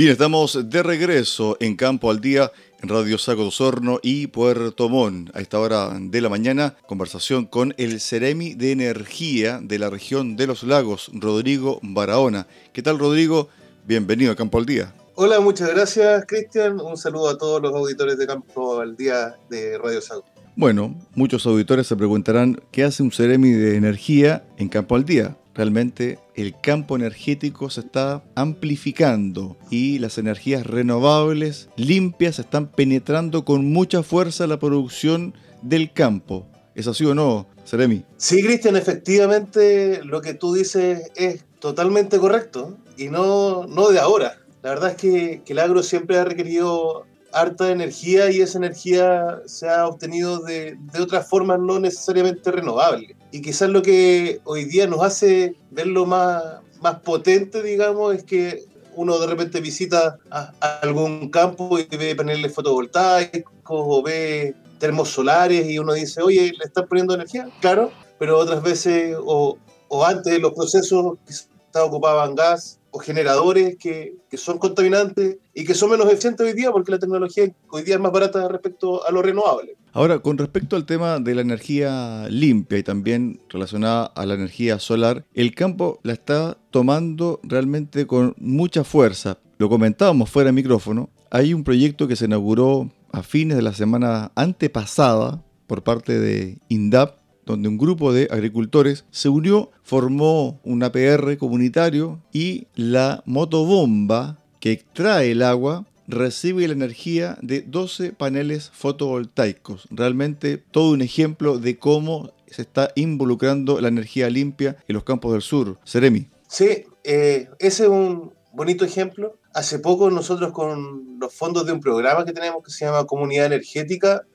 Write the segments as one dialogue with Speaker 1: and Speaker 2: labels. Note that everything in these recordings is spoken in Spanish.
Speaker 1: Bien, estamos de regreso en Campo al Día en Radio Saco de Osorno y Puerto Montt. A esta hora de la mañana, conversación con el Ceremi de Energía de la región de los lagos, Rodrigo Barahona. ¿Qué tal, Rodrigo? Bienvenido a Campo al Día.
Speaker 2: Hola, muchas gracias, Cristian. Un saludo a todos los auditores de Campo al Día de Radio Saco.
Speaker 1: Bueno, muchos auditores se preguntarán qué hace un Ceremi de Energía en Campo al Día realmente el campo energético se está amplificando y las energías renovables limpias están penetrando con mucha fuerza la producción del campo. ¿Es así o no, Seremi?
Speaker 2: Sí, Cristian, efectivamente lo que tú dices es totalmente correcto y no, no de ahora. La verdad es que, que el agro siempre ha requerido harta energía y esa energía se ha obtenido de, de otras formas no necesariamente renovables. Y quizás lo que hoy día nos hace verlo más, más potente, digamos, es que uno de repente visita a, algún campo y ve paneles fotovoltaicos o ve termos solares y uno dice, oye, ¿le están poniendo energía? Claro, pero otras veces o, o antes los procesos quizás ocupaban gas o generadores que, que, son contaminantes y que son menos eficientes hoy día porque la tecnología hoy día es más barata respecto a lo renovable.
Speaker 1: Ahora, con respecto al tema de la energía limpia y también relacionada a la energía solar, el campo la está tomando realmente con mucha fuerza. Lo comentábamos fuera de micrófono, hay un proyecto que se inauguró a fines de la semana antepasada por parte de INDAP donde un grupo de agricultores se unió, formó un APR comunitario y la motobomba que extrae el agua recibe la energía de 12 paneles fotovoltaicos. Realmente todo un ejemplo de cómo se está involucrando la energía limpia en los campos del sur. Seremi.
Speaker 2: Sí, eh, ese es un bonito ejemplo. Hace poco nosotros con los fondos de un programa que tenemos que se llama Comunidad Energética,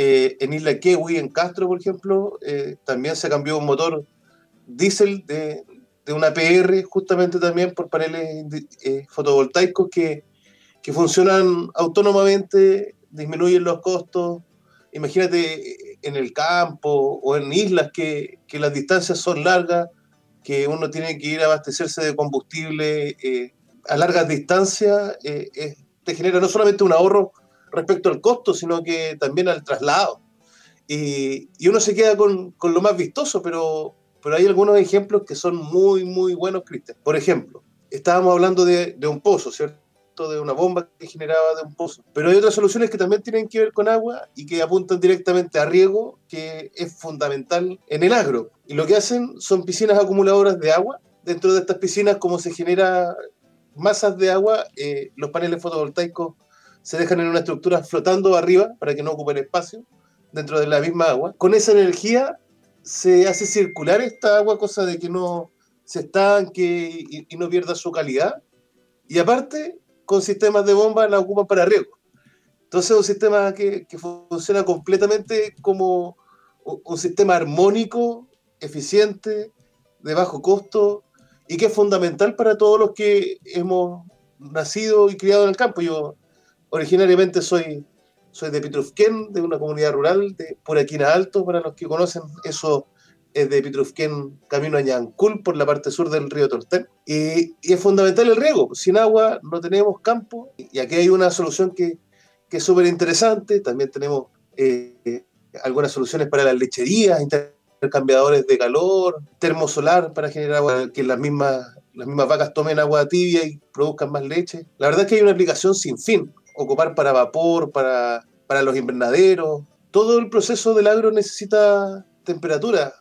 Speaker 2: eh, en Isla Kewi, en Castro, por ejemplo, eh, también se cambió un motor diésel de, de, una PR, justamente también por paneles eh, fotovoltaicos que, que, funcionan autónomamente, disminuyen los costos. Imagínate en el campo o en islas que, que las distancias son largas, que uno tiene que ir a abastecerse de combustible a largas distancias, te genera no solamente un ahorro respecto al costo, sino que también al traslado. Y, y uno se queda con, con, lo más vistoso, pero, pero hay algunos ejemplos que son muy, muy buenos, Cristian. Por ejemplo, estábamos hablando de, de, un pozo, ¿cierto? De una bomba que generaba de un pozo. Pero hay otras soluciones que también tienen que ver con agua y que apuntan directamente a riego, que es fundamental en el agro. Y lo que hacen son piscinas acumuladoras de agua. Dentro de estas piscinas, como se genera masas de agua, eh, los paneles fotovoltaicos se dejan en una estructura flotando arriba para que no ocupen espacio dentro de la misma agua. Con esa energía se hace circular esta agua, cosa de que no se estanque y, y no pierda su calidad. Y aparte, con sistemas de bomba la ocupan para riego. Entonces es un sistema que, que funciona completamente como un sistema armónico, eficiente, de bajo costo y que es fundamental para todos los que hemos nacido y criado en el campo. Yo Originariamente soy, soy de Pitrufquén, de una comunidad rural de Puraquina Alto, para los que conocen, eso es de Pitrufquén, camino a Ñancul, por la parte sur del río Tortén. Y, es fundamental el riego. Sin agua no tenemos campo. Y aquí hay una solución que, que es súper interesante. También tenemos eh, algunas soluciones para las lecherías, intercambiadores de calor, termosolar para generar agua, que las mismas, las mismas vacas tomen agua tibia y produzcan más leche. La verdad es que hay una aplicación sin fin ocupar para vapor, para, para los invernaderos. Todo el proceso del agro necesita temperatura.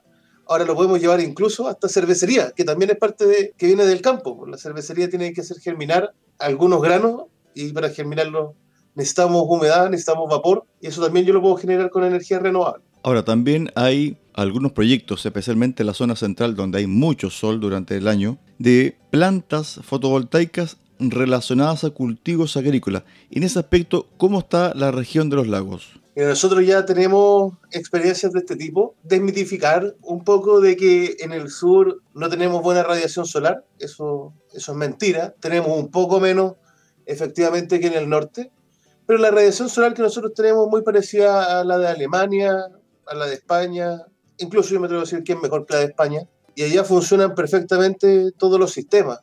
Speaker 2: Ahora lo podemos llevar incluso hasta cervecería, que también es parte de que viene del campo. La cervecería tiene que hacer germinar algunos granos y para germinarlos necesitamos humedad, necesitamos vapor y eso también yo lo puedo generar con energía renovable.
Speaker 1: Ahora también hay algunos proyectos, especialmente en la zona central donde hay mucho sol durante el año, de plantas fotovoltaicas relacionadas a cultivos agrícolas. En ese aspecto, ¿cómo está la región de los lagos?
Speaker 2: Nosotros ya tenemos experiencias de este tipo. Desmitificar un poco de que en el sur no tenemos buena radiación solar, eso, eso es mentira. Tenemos un poco menos efectivamente que en el norte, pero la radiación solar que nosotros tenemos es muy parecida a la de Alemania, a la de España, incluso yo me atrevo a decir que es mejor que la de España, y allá funcionan perfectamente todos los sistemas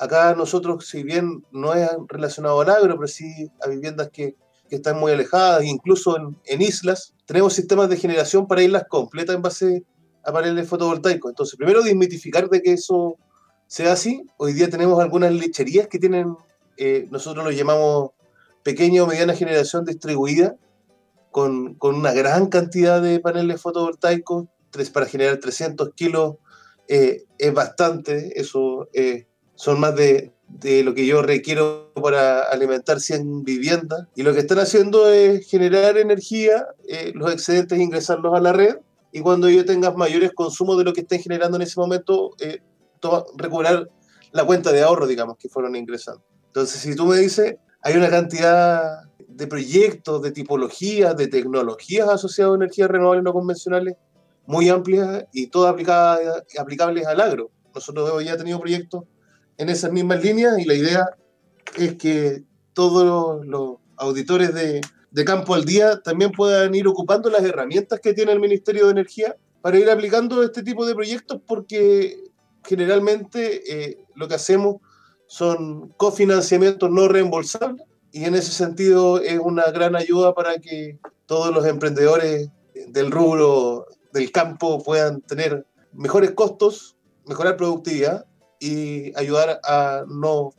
Speaker 2: Acá nosotros, si bien no es relacionado al agro, pero sí a viviendas que, están muy alejadas, incluso en, en, islas, tenemos sistemas de generación para islas completas en base a paneles fotovoltaicos. Entonces, primero desmitificar de que eso sea así. Hoy día tenemos algunas lecherías que tienen, eh, nosotros lo llamamos pequeña o mediana generación distribuida, con, con, una gran cantidad de paneles fotovoltaicos, tres, para generar 300 kilos eh, es bastante, eso eh, son más de, de, lo que yo requiero para alimentar 100 viviendas. Y lo que están haciendo es generar energía, eh, los excedentes ingresarlos a la red, y cuando ellos tengan mayores consumos de lo que estén generando en ese momento, eh, recuperar la cuenta de ahorro, digamos, que fueron ingresando. Entonces, si tú me dices, hay una cantidad de proyectos, de tipologías, de tecnologías asociadas a energías renovables no convencionales muy amplias y todas aplicables al agro. Nosotros hemos ya tenido proyectos en esas mismas líneas y la idea es que todos los auditores de, de Campo al Día también puedan ir ocupando las herramientas que tiene el Ministerio de Energía para ir aplicando este tipo de proyectos porque generalmente eh, lo que hacemos son cofinanciamientos no reembolsables y en ese sentido es una gran ayuda para que todos los emprendedores del rubro del campo puedan tener mejores costos, mejorar productividad y ayudar a no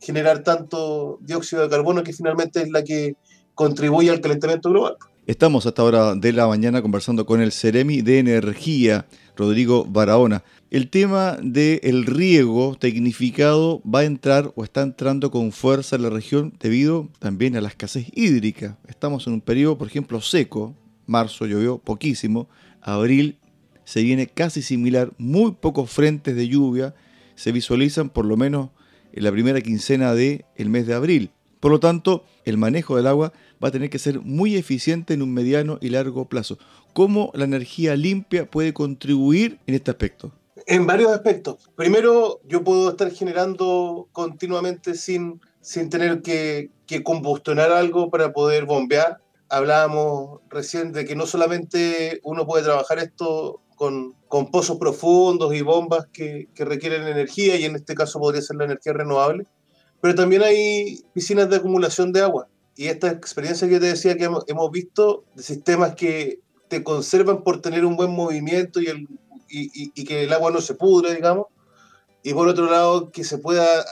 Speaker 2: generar tanto dióxido de carbono que finalmente es la que contribuye al calentamiento global.
Speaker 1: Estamos hasta ahora de la mañana conversando con el Ceremi de Energía, Rodrigo Barahona. El tema del riego tecnificado va a entrar o está entrando con fuerza en la región debido también a la escasez hídrica. Estamos en un periodo, por ejemplo, seco. Marzo llovió poquísimo. Abril se viene casi similar. Muy pocos frentes de lluvia se visualizan por lo menos en la primera quincena del el mes de abril. Por lo tanto, el manejo del agua va a tener que ser muy eficiente en un mediano y largo plazo. ¿Cómo la energía limpia puede contribuir en este aspecto?
Speaker 2: En varios aspectos. Primero, yo puedo estar generando continuamente sin, sin tener que, que combustionar algo para poder bombear. Hablábamos recién de que no solamente uno puede trabajar esto con, con pozos profundos y bombas que, que requieren energía, y en este caso podría ser la energía renovable, pero también hay piscinas de acumulación de agua. Y esta experiencia que te decía que hemos, visto de sistemas que te conservan por tener un buen movimiento y, el, y, y, que el agua no se pudre, digamos. Y por otro lado, que se pueda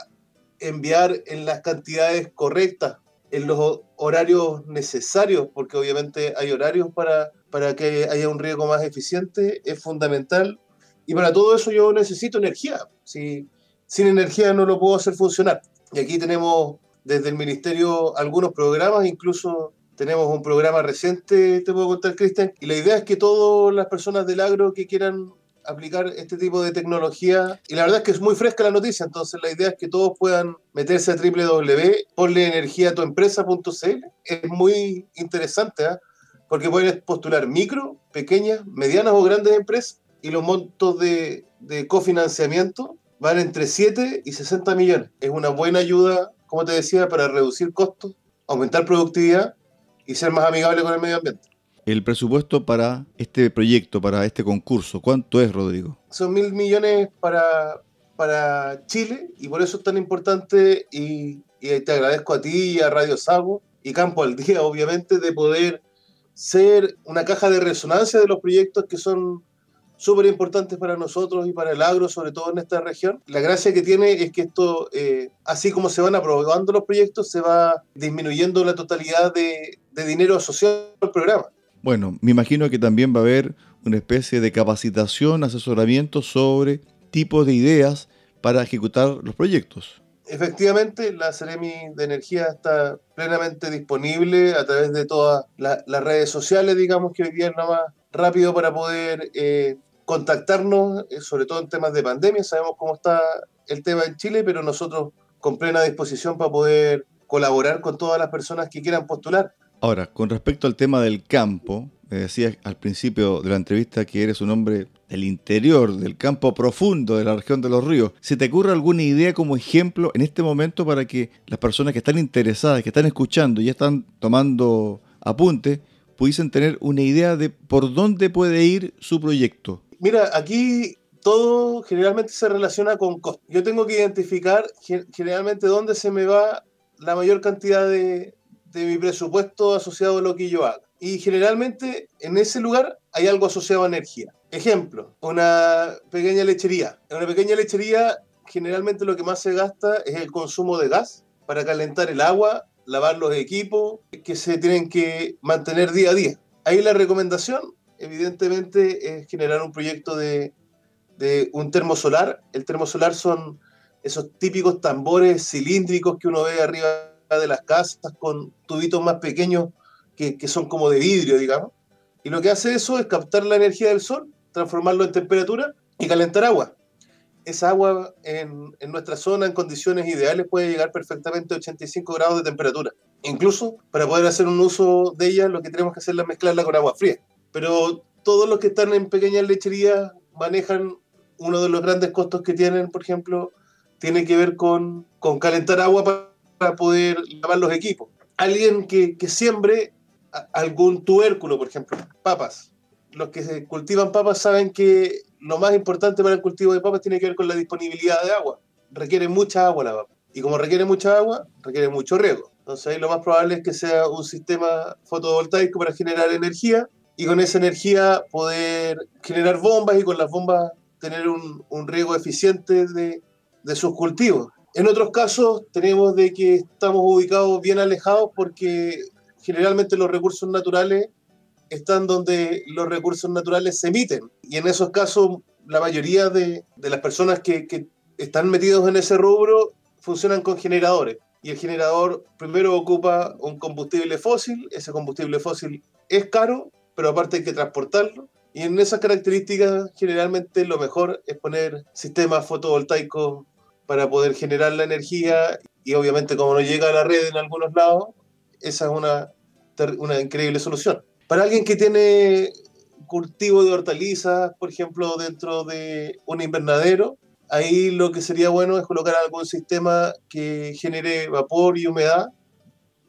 Speaker 2: enviar en las cantidades correctas, en los horarios necesarios, porque obviamente hay horarios para, para que haya un riego más eficiente, es fundamental. Y para todo eso yo necesito energía. Si, sin energía no lo puedo hacer funcionar. Y aquí tenemos desde el Ministerio algunos programas, incluso tenemos un programa reciente, te puedo contar, Cristian, y la idea es que todas las personas del agro que quieran aplicar este tipo de tecnología, y la verdad es que es muy fresca la noticia, entonces la idea es que todos puedan meterse a www.ponleenergiatuempresa.cl, es muy interesante, ¿eh? Porque pueden postular micro, pequeñas, medianas o grandes empresas, y los montos de, de cofinanciamiento van entre 7 y 60 millones. Es una buena ayuda, como te decía, para reducir costos, aumentar productividad y ser más amigable con el medio ambiente.
Speaker 1: El presupuesto para este proyecto, para este concurso, ¿cuánto es, Rodrigo?
Speaker 2: Son mil millones para, para Chile y por eso es tan importante y, y te agradezco a ti y a Radio Sago y Campo al Día, obviamente, de poder ser una caja de resonancia de los proyectos que son súper importantes para nosotros y para el agro, sobre todo en esta región. La gracia que tiene es que esto, eh, así como se van aprobando los proyectos, se va disminuyendo la totalidad de, de dinero asociado al programa.
Speaker 1: Bueno, me imagino que también va a haber una especie de capacitación, asesoramiento sobre tipos de ideas para ejecutar los proyectos.
Speaker 2: Efectivamente, la Ceremi de Energía está plenamente disponible a través de todas la, las redes sociales, digamos que hoy día es lo más rápido para poder eh, contactarnos, eh, sobre todo en temas de pandemia. Sabemos cómo está el tema en Chile, pero nosotros con plena disposición para poder colaborar con todas las personas que quieran postular.
Speaker 1: Ahora, con respecto al tema del campo, me decías al principio de la entrevista que eres un hombre del interior, del campo profundo de la región de los ríos. ¿Se te ocurre alguna idea como ejemplo en este momento para que las personas que están interesadas, que están escuchando y están tomando apuntes, pudiesen tener una idea de por dónde puede ir su proyecto?
Speaker 2: Mira, aquí todo generalmente se relaciona con costo. Yo tengo que identificar generalmente dónde se me va la mayor cantidad de, de mi presupuesto asociado a lo que yo haga. Y generalmente en ese lugar hay algo asociado a energía. Ejemplo, una pequeña lechería. En una pequeña lechería generalmente lo que más se gasta es el consumo de gas para calentar el agua, lavar los equipos que se tienen que mantener día a día. Ahí la recomendación, evidentemente, es generar un proyecto de, de un termosolar. El termosolar son esos típicos tambores cilíndricos que uno ve arriba de las casas con tubitos más pequeños que, que, son como de vidrio, digamos. Y lo que hace eso es captar la energía del sol, transformarlo en temperatura y calentar agua. Esa agua en, en nuestra zona, en condiciones ideales, puede llegar perfectamente a 85 grados de temperatura. Incluso para poder hacer un uso de ella, lo que tenemos que hacer es mezclarla con agua fría. Pero todos los que están en pequeñas lecherías manejan uno de los grandes costos que tienen, por ejemplo, tiene que ver con, con calentar agua para poder lavar los equipos. Alguien que, que siembre algún tubérculo, por ejemplo, papas. Los que cultivan papas saben que lo más importante para el cultivo de papas tiene que ver con la disponibilidad de agua. Requiere mucha agua la papa. Y como requiere mucha agua, requiere mucho riego. Entonces ahí lo más probable es que sea un sistema fotovoltaico para generar energía y con esa energía poder generar bombas y con las bombas tener un, un riego eficiente de, de sus cultivos. En otros casos tenemos de que estamos ubicados bien alejados porque generalmente los recursos naturales están donde los recursos naturales se emiten. Y en esos casos la mayoría de, de las personas que, que están metidos en ese rubro funcionan con generadores. Y el generador primero ocupa un combustible fósil, ese combustible fósil es caro, pero aparte hay que transportarlo. Y en esas características generalmente lo mejor es poner sistemas fotovoltaicos para poder generar la energía y obviamente como no llega a la red en algunos lados, esa es una, una increíble solución. Para alguien que tiene cultivo de hortalizas, por ejemplo, dentro de un invernadero, ahí lo que sería bueno es colocar algún sistema que genere vapor y humedad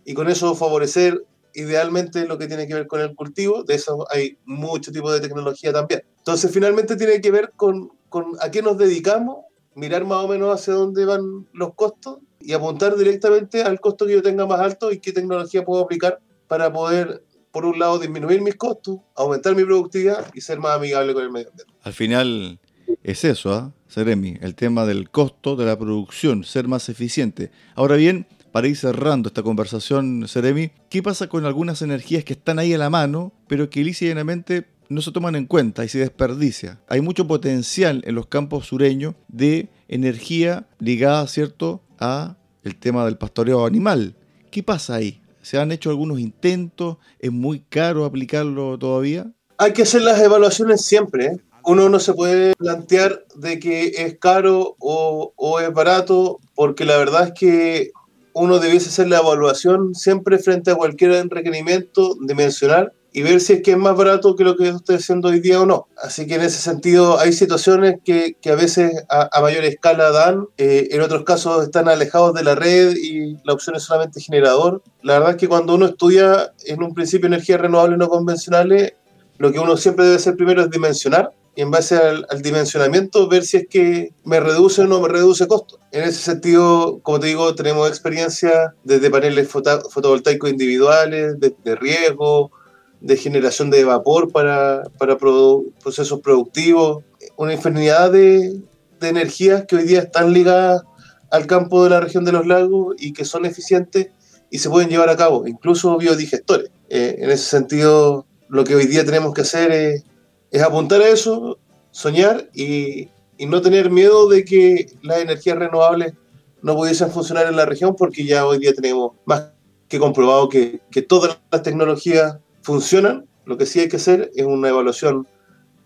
Speaker 2: y con eso favorecer idealmente lo que tiene que ver con el cultivo. De eso hay mucho tipo de tecnología también. Entonces, finalmente tiene que ver con, con a qué nos dedicamos mirar más o menos hacia dónde van los costos y apuntar directamente al costo que yo tenga más alto y qué tecnología puedo aplicar para poder, por un lado, disminuir mis costos, aumentar mi productividad y ser más amigable con el medio ambiente.
Speaker 1: Al final es eso, ¿ah? ¿eh? Seremi, el tema del costo de la producción, ser más eficiente. Ahora bien, para ir cerrando esta conversación, Seremi, ¿qué pasa con algunas energías que están ahí a la mano, pero que lícitamente no se toman en cuenta y se desperdicia. Hay mucho potencial en los campos sureños de energía ligada, ¿cierto?, a el tema del pastoreo animal. ¿Qué pasa ahí? ¿Se han hecho algunos intentos? ¿Es muy caro aplicarlo todavía?
Speaker 2: Hay que hacer las evaluaciones siempre. ¿eh? Uno no se puede plantear de que es caro o, o es barato, porque la verdad es que uno debiese hacer la evaluación siempre frente a cualquier requerimiento dimensional y ver si es que es más barato que lo que estoy haciendo hoy día o no. Así que en ese sentido hay situaciones que, que a veces a, a, mayor escala dan, eh, en otros casos están alejados de la red y la opción es solamente generador. La verdad es que cuando uno estudia en un principio energías renovables no convencionales, lo que uno siempre debe hacer primero es dimensionar y en base al, al, dimensionamiento ver si es que me reduce o no me reduce costo. En ese sentido, como te digo, tenemos experiencia desde paneles foto, fotovoltaicos individuales, de, de riesgo, de generación de vapor para, para produ procesos productivos, una infinidad de, de, energías que hoy día están ligadas al campo de la región de los lagos y que son eficientes y se pueden llevar a cabo, incluso biodigestores. Eh, en ese sentido, lo que hoy día tenemos que hacer es, es apuntar a eso, soñar y, y, no tener miedo de que las energías renovables no pudiesen funcionar en la región porque ya hoy día tenemos más que comprobado que, que todas las tecnologías funcionan, lo que sí hay que hacer es una evaluación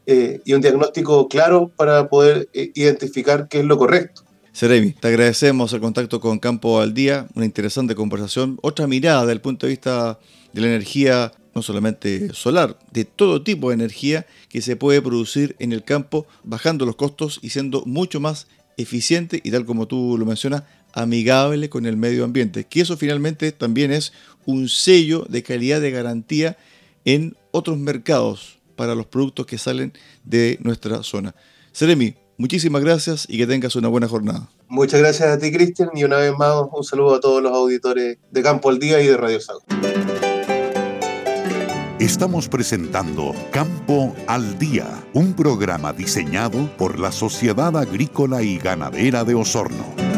Speaker 2: eh, y un diagnóstico claro para poder eh, identificar qué es lo correcto.
Speaker 1: Seremi, te agradecemos el contacto con Campo al Día, una interesante conversación, otra mirada desde el punto de vista de la energía, no solamente solar, de todo tipo de energía que se puede producir en el campo, bajando los costos y siendo mucho más eficiente y tal como tú lo mencionas, amigable con el medio ambiente, que eso finalmente también es un sello de calidad de garantía en otros mercados para los productos que salen de nuestra zona. Seremi, Muchísimas gracias y que tengas una buena jornada.
Speaker 2: Muchas gracias a ti, Cristian, y una vez más un saludo a todos los auditores de Campo al Día y de Radio Sago.
Speaker 3: Estamos presentando Campo al Día, un programa diseñado por la Sociedad Agrícola y Ganadera de Osorno.